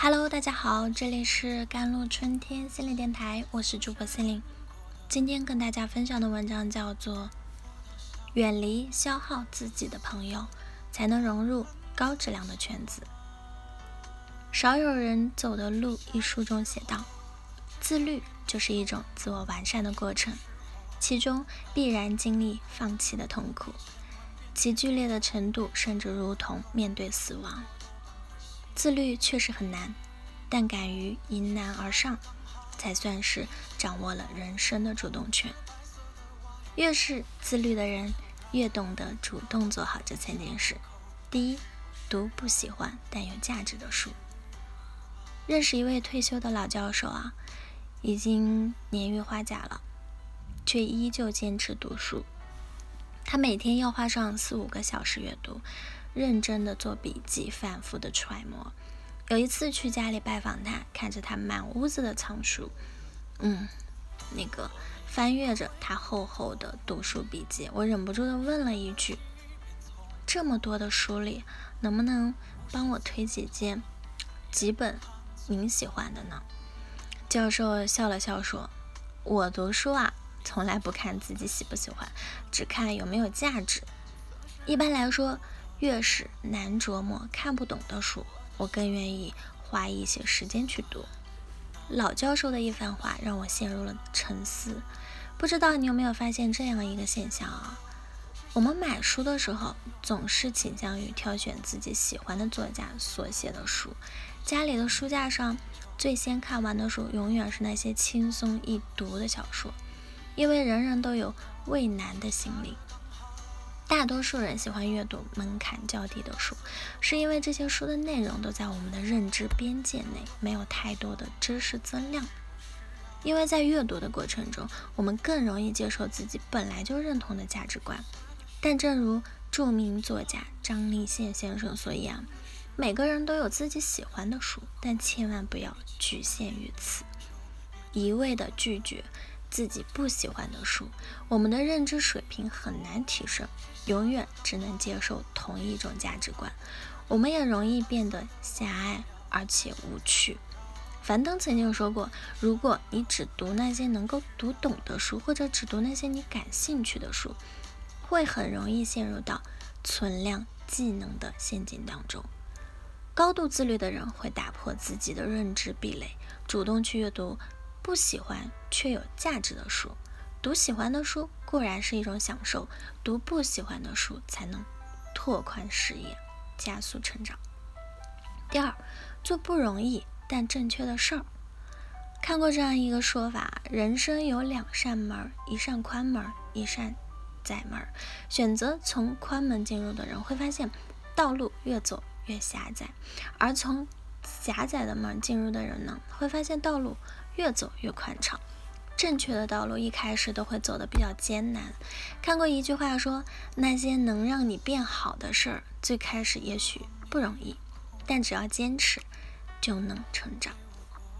Hello，大家好，这里是甘露春天心理电台，我是主播心灵。今天跟大家分享的文章叫做《远离消耗自己的朋友，才能融入高质量的圈子》。少有人走的路一书中写道：自律就是一种自我完善的过程，其中必然经历放弃的痛苦，其剧烈的程度甚至如同面对死亡。自律确实很难，但敢于迎难而上，才算是掌握了人生的主动权。越是自律的人，越懂得主动做好这三件事。第一，读不喜欢但有价值的书。认识一位退休的老教授啊，已经年逾花甲了，却依旧坚持读书。他每天要花上四五个小时阅读。认真的做笔记，反复的揣摩。有一次去家里拜访他，看着他满屋子的藏书，嗯，那个翻阅着他厚厚的读书笔记，我忍不住的问了一句：“这么多的书里，能不能帮我推几件几本您喜欢的呢？”教授笑了笑说：“我读书啊，从来不看自己喜不喜欢，只看有没有价值。一般来说。”越是难琢磨、看不懂的书，我更愿意花一些时间去读。老教授的一番话让我陷入了沉思。不知道你有没有发现这样一个现象啊？我们买书的时候，总是倾向于挑选自己喜欢的作家所写的书。家里的书架上最先看完的书，永远是那些轻松易读的小说，因为人人都有畏难的心理。大多数人喜欢阅读门槛较低的书，是因为这些书的内容都在我们的认知边界内，没有太多的知识增量。因为在阅读的过程中，我们更容易接受自己本来就认同的价值观。但正如著名作家张立宪先生所言，每个人都有自己喜欢的书，但千万不要局限于此，一味的拒绝。自己不喜欢的书，我们的认知水平很难提升，永远只能接受同一种价值观，我们也容易变得狭隘而且无趣。樊登曾经说过，如果你只读那些能够读懂的书，或者只读那些你感兴趣的书，会很容易陷入到存量技能的陷阱当中。高度自律的人会打破自己的认知壁垒，主动去阅读。不喜欢却有价值的书，读喜欢的书固然是一种享受，读不喜欢的书才能拓宽视野，加速成长。第二，做不容易但正确的事儿。看过这样一个说法：人生有两扇门，一扇宽门，一扇窄门。选择从宽门进入的人会发现道路越走越狭窄，而从狭窄的门进入的人呢，会发现道路。越走越宽敞，正确的道路一开始都会走得比较艰难。看过一句话说，那些能让你变好的事儿，最开始也许不容易，但只要坚持，就能成长。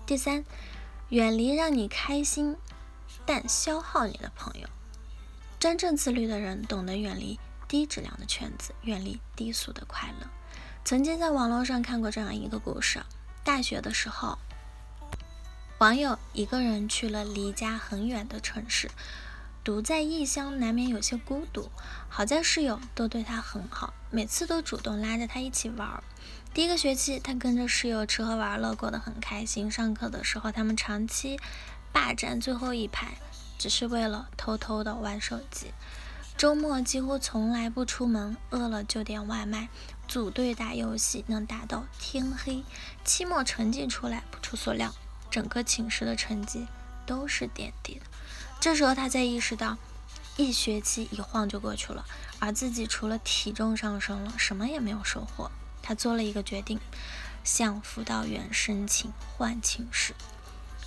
第三，远离让你开心但消耗你的朋友。真正自律的人懂得远离低质量的圈子，远离低俗的快乐。曾经在网络上看过这样一个故事：大学的时候。网友一个人去了离家很远的城市，独在异乡难免有些孤独。好在室友都对他很好，每次都主动拉着他一起玩。第一个学期，他跟着室友吃喝玩乐，过得很开心。上课的时候，他们长期霸占最后一排，只是为了偷偷的玩手机。周末几乎从来不出门，饿了就点外卖，组队打游戏，能打到天黑。期末成绩出来，不出所料。整个寝室的成绩都是垫底的，这时候他才意识到，一学期一晃就过去了，而自己除了体重上升了，什么也没有收获。他做了一个决定，向辅导员申请换寝室。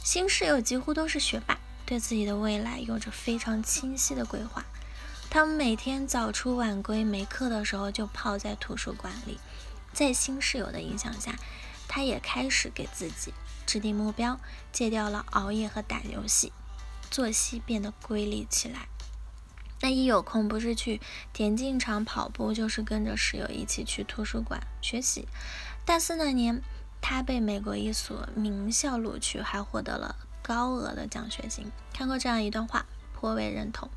新室友几乎都是学霸，对自己的未来有着非常清晰的规划。他们每天早出晚归，没课的时候就泡在图书馆里。在新室友的影响下，他也开始给自己。制定目标，戒掉了熬夜和打游戏，作息变得规律起来。那一有空，不是去田径场跑步，就是跟着室友一起去图书馆学习。大四那年，他被美国一所名校录取，还获得了高额的奖学金。看过这样一段话，颇为认同。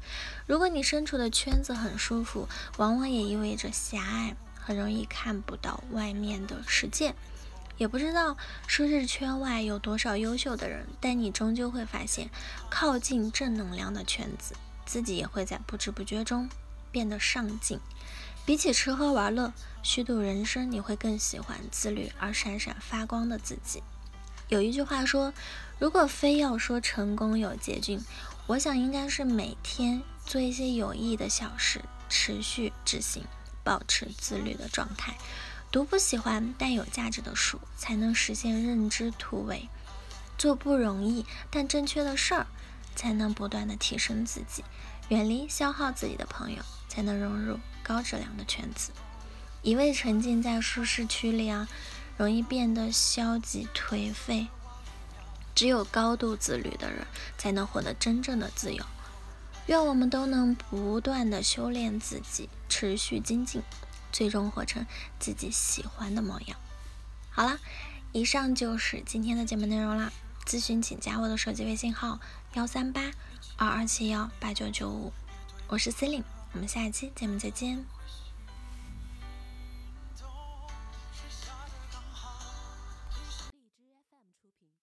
如果你身处的圈子很舒服，往往也意味着狭隘，很容易看不到外面的世界。也不知道舒适圈外有多少优秀的人，但你终究会发现，靠近正能量的圈子，自己也会在不知不觉中变得上进。比起吃喝玩乐、虚度人生，你会更喜欢自律而闪闪发光的自己。有一句话说，如果非要说成功有捷径，我想应该是每天做一些有意义的小事，持续执行，保持自律的状态。读不喜欢但有价值的书，才能实现认知突围；做不容易但正确的事儿，才能不断的提升自己；远离消耗自己的朋友，才能融入高质量的圈子。一味沉浸在舒适区里啊，容易变得消极颓废。只有高度自律的人，才能获得真正的自由。愿我们都能不断的修炼自己，持续精进。最终活成自己喜欢的模样。好了，以上就是今天的节目内容啦。咨询请加我的手机微信号：幺三八二二七幺八九九五。我是 c e l i n e 我们下一期节目再见。